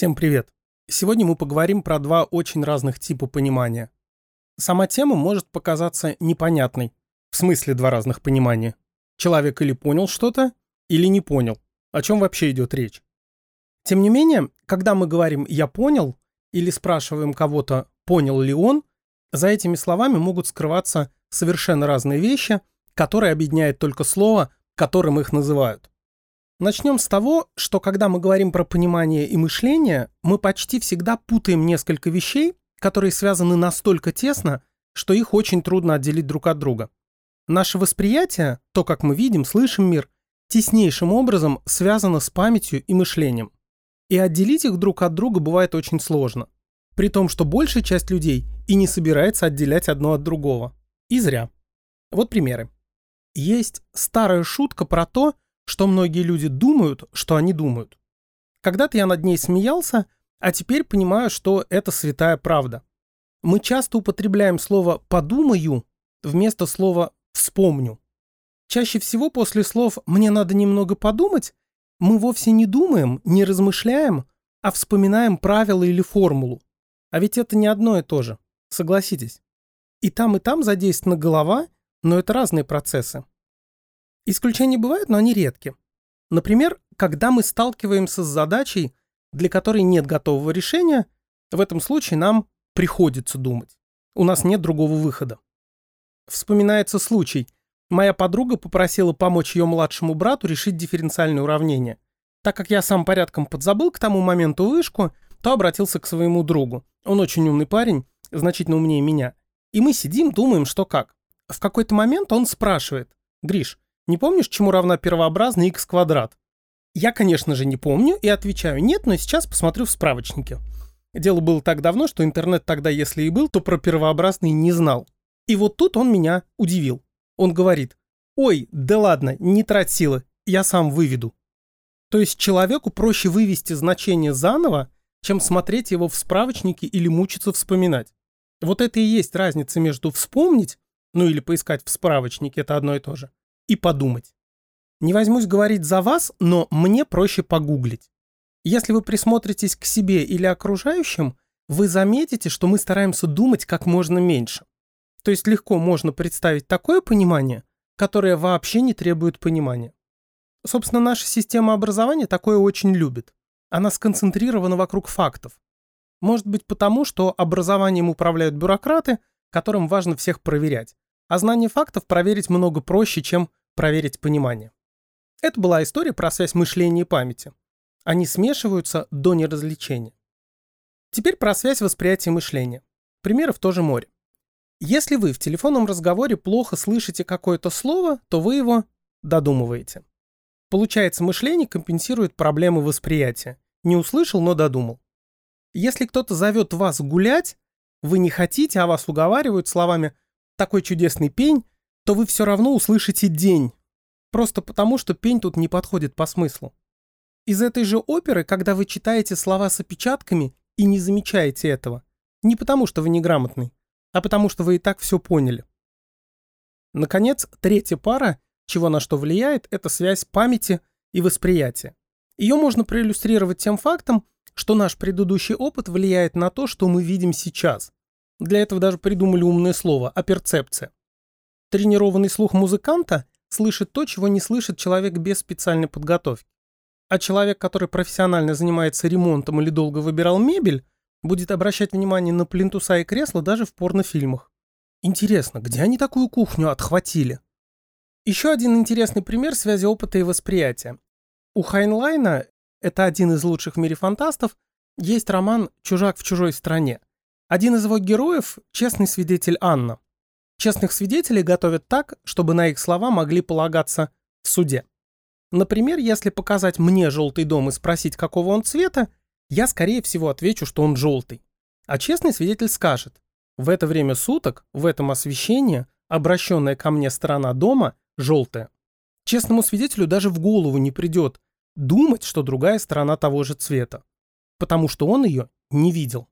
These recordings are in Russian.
Всем привет! Сегодня мы поговорим про два очень разных типа понимания. Сама тема может показаться непонятной. В смысле два разных понимания. Человек или понял что-то, или не понял. О чем вообще идет речь? Тем не менее, когда мы говорим «я понял» или спрашиваем кого-то «понял ли он», за этими словами могут скрываться совершенно разные вещи, которые объединяет только слово, которым их называют. Начнем с того, что когда мы говорим про понимание и мышление, мы почти всегда путаем несколько вещей, которые связаны настолько тесно, что их очень трудно отделить друг от друга. Наше восприятие, то, как мы видим, слышим мир, теснейшим образом связано с памятью и мышлением. И отделить их друг от друга бывает очень сложно. При том, что большая часть людей и не собирается отделять одно от другого. И зря. Вот примеры. Есть старая шутка про то, что многие люди думают, что они думают. Когда-то я над ней смеялся, а теперь понимаю, что это святая правда. Мы часто употребляем слово «подумаю» вместо слова «вспомню». Чаще всего после слов «мне надо немного подумать» мы вовсе не думаем, не размышляем, а вспоминаем правила или формулу. А ведь это не одно и то же, согласитесь. И там, и там задействована голова, но это разные процессы. Исключения бывают, но они редки. Например, когда мы сталкиваемся с задачей, для которой нет готового решения, в этом случае нам приходится думать. У нас нет другого выхода. Вспоминается случай. Моя подруга попросила помочь ее младшему брату решить дифференциальное уравнение. Так как я сам порядком подзабыл к тому моменту вышку, то обратился к своему другу. Он очень умный парень, значительно умнее меня. И мы сидим, думаем, что как. В какой-то момент он спрашивает, «Гриш, не помнишь, чему равна первообразный x квадрат? Я, конечно же, не помню и отвечаю нет, но сейчас посмотрю в справочнике. Дело было так давно, что интернет тогда, если и был, то про первообразный не знал. И вот тут он меня удивил. Он говорит, ой, да ладно, не трать силы, я сам выведу. То есть человеку проще вывести значение заново, чем смотреть его в справочнике или мучиться вспоминать. Вот это и есть разница между вспомнить, ну или поискать в справочнике, это одно и то же, и подумать. Не возьмусь говорить за вас, но мне проще погуглить. Если вы присмотритесь к себе или окружающим, вы заметите, что мы стараемся думать как можно меньше. То есть легко можно представить такое понимание, которое вообще не требует понимания. Собственно, наша система образования такое очень любит. Она сконцентрирована вокруг фактов. Может быть потому, что образованием управляют бюрократы, которым важно всех проверять. А знание фактов проверить много проще, чем проверить понимание. Это была история про связь мышления и памяти. Они смешиваются до неразличения. Теперь про связь восприятия мышления. Примеры в то же море. Если вы в телефонном разговоре плохо слышите какое-то слово, то вы его додумываете. Получается, мышление компенсирует проблемы восприятия. Не услышал, но додумал. Если кто-то зовет вас гулять, вы не хотите, а вас уговаривают словами «такой чудесный пень», то вы все равно услышите день. Просто потому, что пень тут не подходит по смыслу. Из этой же оперы, когда вы читаете слова с опечатками и не замечаете этого, не потому, что вы неграмотный, а потому, что вы и так все поняли. Наконец, третья пара, чего на что влияет, это связь памяти и восприятия. Ее можно проиллюстрировать тем фактом, что наш предыдущий опыт влияет на то, что мы видим сейчас. Для этого даже придумали умное слово – оперцепция. Тренированный слух музыканта слышит то, чего не слышит человек без специальной подготовки. А человек, который профессионально занимается ремонтом или долго выбирал мебель, будет обращать внимание на плинтуса и кресла даже в порнофильмах. Интересно, где они такую кухню отхватили? Еще один интересный пример связи опыта и восприятия. У Хайнлайна, это один из лучших в мире фантастов, есть роман «Чужак в чужой стране». Один из его героев – честный свидетель Анна. Честных свидетелей готовят так, чтобы на их слова могли полагаться в суде. Например, если показать мне желтый дом и спросить, какого он цвета, я, скорее всего, отвечу, что он желтый. А честный свидетель скажет, в это время суток, в этом освещении, обращенная ко мне сторона дома желтая. Честному свидетелю даже в голову не придет думать, что другая сторона того же цвета, потому что он ее не видел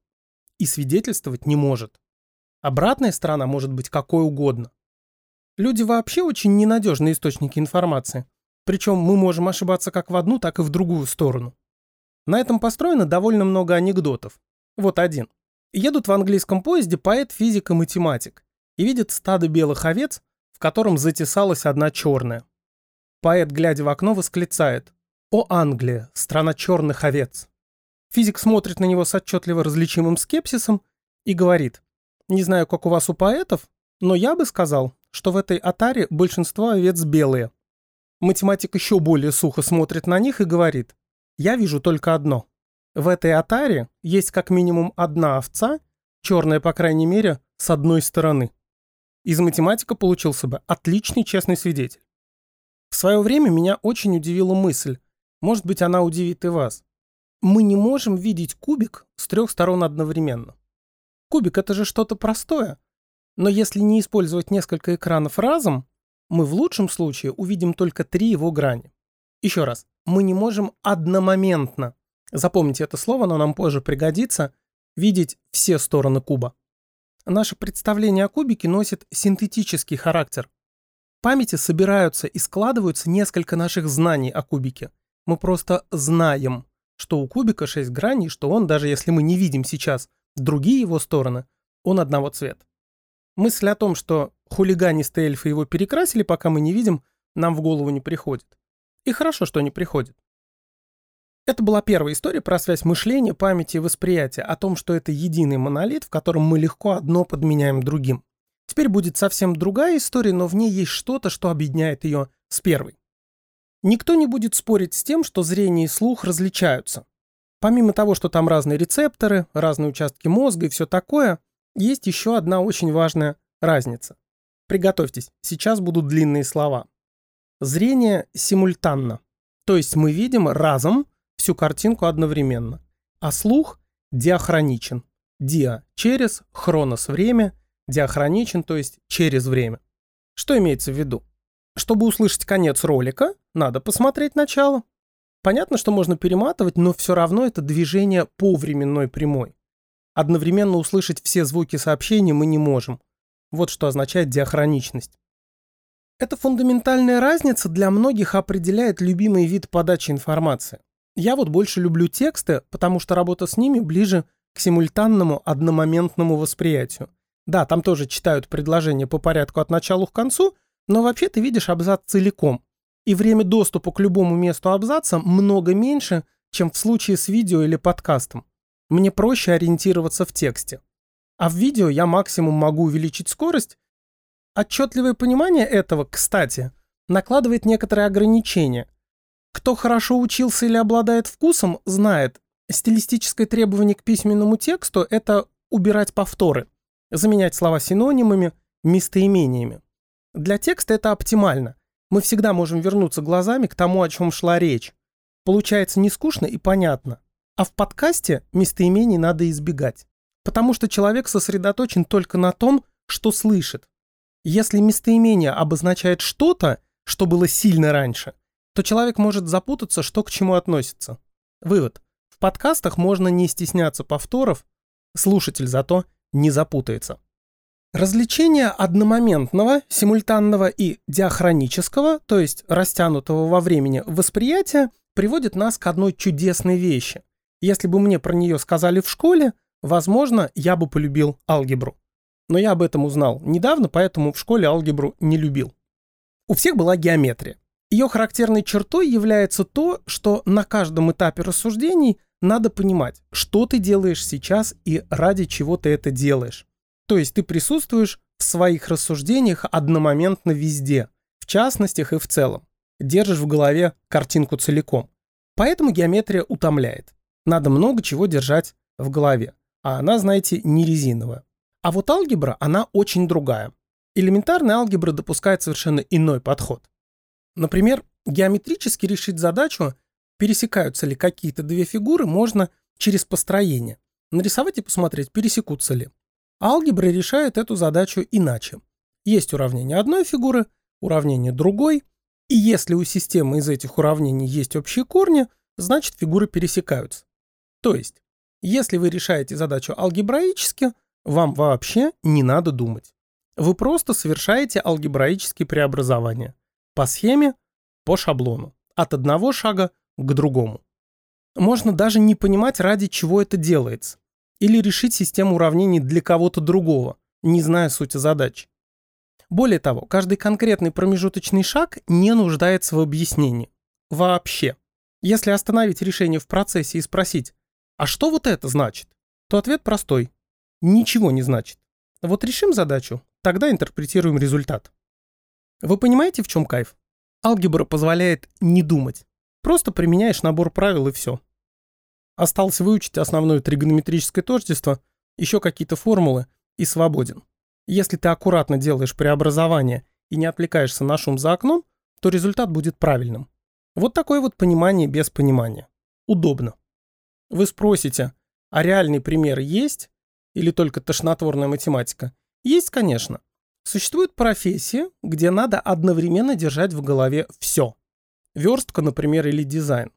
и свидетельствовать не может. Обратная сторона может быть какой угодно. Люди вообще очень ненадежные источники информации. Причем мы можем ошибаться как в одну, так и в другую сторону. На этом построено довольно много анекдотов. Вот один. Едут в английском поезде поэт, физик и математик и видят стадо белых овец, в котором затесалась одна черная. Поэт, глядя в окно, восклицает «О Англия, страна черных овец!» Физик смотрит на него с отчетливо различимым скепсисом и говорит «Не знаю, как у вас у поэтов, но я бы сказал, что в этой атаре большинство овец белые». Математик еще более сухо смотрит на них и говорит «Я вижу только одно. В этой атаре есть как минимум одна овца, черная, по крайней мере, с одной стороны. Из математика получился бы отличный честный свидетель. В свое время меня очень удивила мысль, может быть, она удивит и вас. Мы не можем видеть кубик с трех сторон одновременно. Кубик — это же что-то простое. Но если не использовать несколько экранов разом, мы в лучшем случае увидим только три его грани. Еще раз, мы не можем одномоментно Запомните это слово, оно нам позже пригодится. Видеть все стороны куба. Наше представление о кубике носит синтетический характер. В памяти собираются и складываются несколько наших знаний о кубике. Мы просто знаем, что у кубика 6 граней, что он, даже если мы не видим сейчас другие его стороны, он одного цвета. Мысль о том, что хулиганистые эльфы его перекрасили, пока мы не видим, нам в голову не приходит. И хорошо, что не приходит. Это была первая история про связь мышления, памяти и восприятия, о том, что это единый монолит, в котором мы легко одно подменяем другим. Теперь будет совсем другая история, но в ней есть что-то, что объединяет ее с первой. Никто не будет спорить с тем, что зрение и слух различаются. Помимо того, что там разные рецепторы, разные участки мозга и все такое, есть еще одна очень важная разница. Приготовьтесь, сейчас будут длинные слова. Зрение симультанно. То есть мы видим разом всю картинку одновременно. А слух диахроничен. Диа – через, хронос – время, диахроничен, то есть через время. Что имеется в виду? Чтобы услышать конец ролика, надо посмотреть начало. Понятно, что можно перематывать, но все равно это движение по временной прямой. Одновременно услышать все звуки сообщения мы не можем. Вот что означает диахроничность. Эта фундаментальная разница для многих определяет любимый вид подачи информации. Я вот больше люблю тексты, потому что работа с ними ближе к симультанному одномоментному восприятию. Да, там тоже читают предложения по порядку от начала к концу, но вообще ты видишь абзац целиком. И время доступа к любому месту абзаца много меньше, чем в случае с видео или подкастом. Мне проще ориентироваться в тексте. А в видео я максимум могу увеличить скорость. Отчетливое понимание этого, кстати, накладывает некоторые ограничения – кто хорошо учился или обладает вкусом, знает, стилистическое требование к письменному тексту – это убирать повторы, заменять слова синонимами, местоимениями. Для текста это оптимально. Мы всегда можем вернуться глазами к тому, о чем шла речь. Получается не скучно и понятно. А в подкасте местоимений надо избегать. Потому что человек сосредоточен только на том, что слышит. Если местоимение обозначает что-то, что было сильно раньше – то человек может запутаться, что к чему относится. Вывод. В подкастах можно не стесняться повторов, слушатель зато не запутается. Развлечение одномоментного, симультанного и диахронического, то есть растянутого во времени восприятия, приводит нас к одной чудесной вещи. Если бы мне про нее сказали в школе, возможно, я бы полюбил алгебру. Но я об этом узнал недавно, поэтому в школе алгебру не любил. У всех была геометрия. Ее характерной чертой является то, что на каждом этапе рассуждений надо понимать, что ты делаешь сейчас и ради чего ты это делаешь. То есть ты присутствуешь в своих рассуждениях одномоментно везде, в частностях и в целом. Держишь в голове картинку целиком. Поэтому геометрия утомляет. Надо много чего держать в голове. А она, знаете, не резиновая. А вот алгебра, она очень другая. Элементарная алгебра допускает совершенно иной подход. Например, геометрически решить задачу, пересекаются ли какие-то две фигуры, можно через построение. Нарисовать и посмотреть, пересекутся ли. Алгебра решает эту задачу иначе. Есть уравнение одной фигуры, уравнение другой, и если у системы из этих уравнений есть общие корни, значит фигуры пересекаются. То есть, если вы решаете задачу алгебраически, вам вообще не надо думать. Вы просто совершаете алгебраические преобразования. По схеме, по шаблону. От одного шага к другому. Можно даже не понимать, ради чего это делается. Или решить систему уравнений для кого-то другого, не зная сути задач. Более того, каждый конкретный промежуточный шаг не нуждается в объяснении. Вообще. Если остановить решение в процессе и спросить, а что вот это значит, то ответ простой. Ничего не значит. Вот решим задачу, тогда интерпретируем результат. Вы понимаете, в чем кайф? Алгебра позволяет не думать. Просто применяешь набор правил и все. Осталось выучить основное тригонометрическое тождество, еще какие-то формулы и свободен. Если ты аккуратно делаешь преобразование и не отвлекаешься на шум за окном, то результат будет правильным. Вот такое вот понимание без понимания. Удобно. Вы спросите, а реальный пример есть? Или только тошнотворная математика? Есть, конечно. Существует профессия, где надо одновременно держать в голове все. Верстка, например, или дизайн.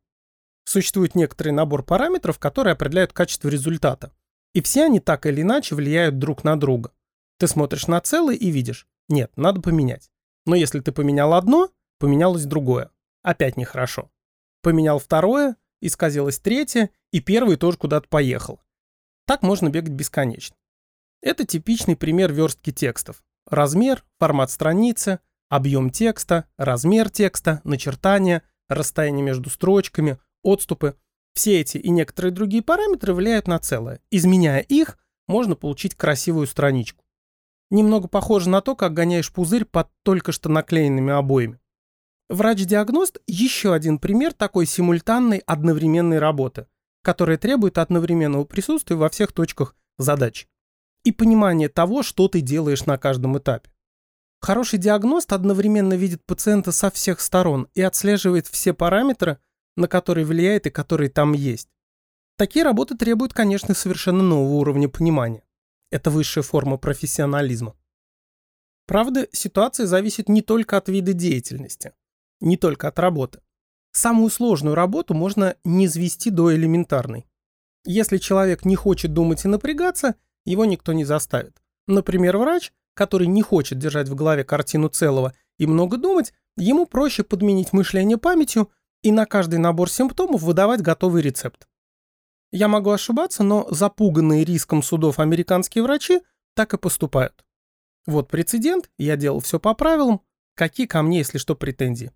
Существует некоторый набор параметров, которые определяют качество результата. И все они так или иначе влияют друг на друга. Ты смотришь на целое и видишь, нет, надо поменять. Но если ты поменял одно, поменялось другое опять нехорошо. Поменял второе, исказилось третье, и первый тоже куда-то поехал. Так можно бегать бесконечно. Это типичный пример верстки текстов. Размер, формат страницы, объем текста, размер текста, начертания, расстояние между строчками, отступы. Все эти и некоторые другие параметры влияют на целое. Изменяя их, можно получить красивую страничку. Немного похоже на то, как гоняешь пузырь под только что наклеенными обоями. Врач-диагност – еще один пример такой симультанной одновременной работы, которая требует одновременного присутствия во всех точках задач и понимания того, что ты делаешь на каждом этапе. Хороший диагност одновременно видит пациента со всех сторон и отслеживает все параметры, на которые влияет и которые там есть. Такие работы требуют, конечно, совершенно нового уровня понимания. Это высшая форма профессионализма. Правда, ситуация зависит не только от вида деятельности не только от работы. Самую сложную работу можно не свести до элементарной. Если человек не хочет думать и напрягаться, его никто не заставит. Например, врач, который не хочет держать в голове картину целого и много думать, ему проще подменить мышление памятью и на каждый набор симптомов выдавать готовый рецепт. Я могу ошибаться, но запуганные риском судов американские врачи так и поступают. Вот прецедент, я делал все по правилам, какие ко мне, если что, претензии.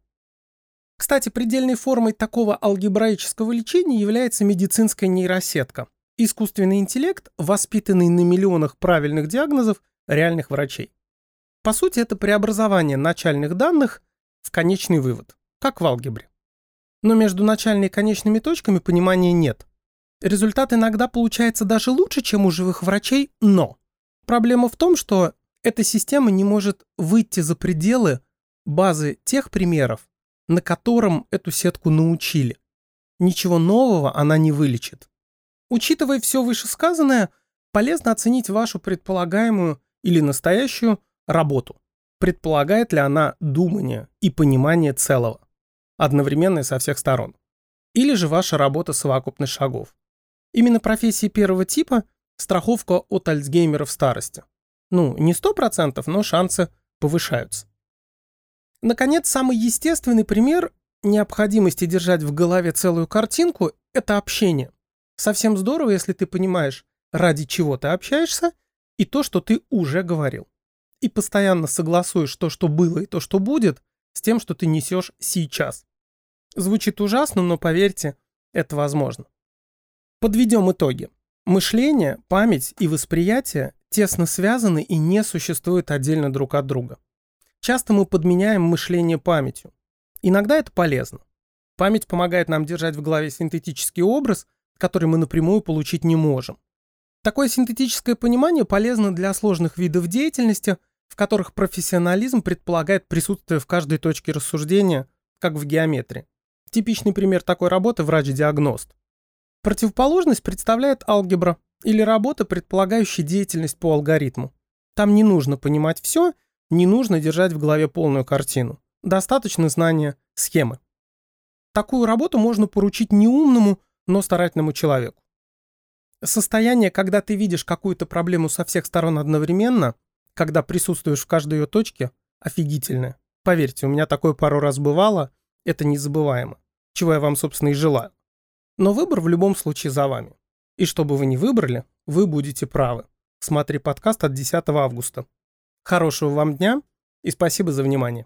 Кстати, предельной формой такого алгебраического лечения является медицинская нейросетка. Искусственный интеллект, воспитанный на миллионах правильных диагнозов реальных врачей. По сути, это преобразование начальных данных в конечный вывод, как в алгебре. Но между начальной и конечными точками понимания нет. Результат иногда получается даже лучше, чем у живых врачей, но проблема в том, что эта система не может выйти за пределы базы тех примеров, на котором эту сетку научили. Ничего нового она не вылечит. Учитывая все вышесказанное, полезно оценить вашу предполагаемую или настоящую работу. Предполагает ли она думание и понимание целого, одновременно со всех сторон. Или же ваша работа совокупность шагов. Именно профессии первого типа – страховка от Альцгеймера в старости. Ну, не 100%, но шансы повышаются. Наконец, самый естественный пример необходимости держать в голове целую картинку – это общение. Совсем здорово, если ты понимаешь, ради чего ты общаешься, и то, что ты уже говорил. И постоянно согласуешь то, что было, и то, что будет, с тем, что ты несешь сейчас. Звучит ужасно, но поверьте, это возможно. Подведем итоги. Мышление, память и восприятие тесно связаны и не существуют отдельно друг от друга. Часто мы подменяем мышление памятью. Иногда это полезно. Память помогает нам держать в голове синтетический образ, который мы напрямую получить не можем. Такое синтетическое понимание полезно для сложных видов деятельности, в которых профессионализм предполагает присутствие в каждой точке рассуждения, как в геометрии. Типичный пример такой работы – врач-диагност. Противоположность представляет алгебра или работа, предполагающая деятельность по алгоритму. Там не нужно понимать все – не нужно держать в голове полную картину. Достаточно знания схемы. Такую работу можно поручить неумному, но старательному человеку. Состояние, когда ты видишь какую-то проблему со всех сторон одновременно, когда присутствуешь в каждой ее точке, офигительное. Поверьте, у меня такое пару раз бывало, это незабываемо. Чего я вам, собственно, и желаю. Но выбор в любом случае за вами. И что бы вы ни выбрали, вы будете правы. Смотри подкаст от 10 августа. Хорошего вам дня и спасибо за внимание.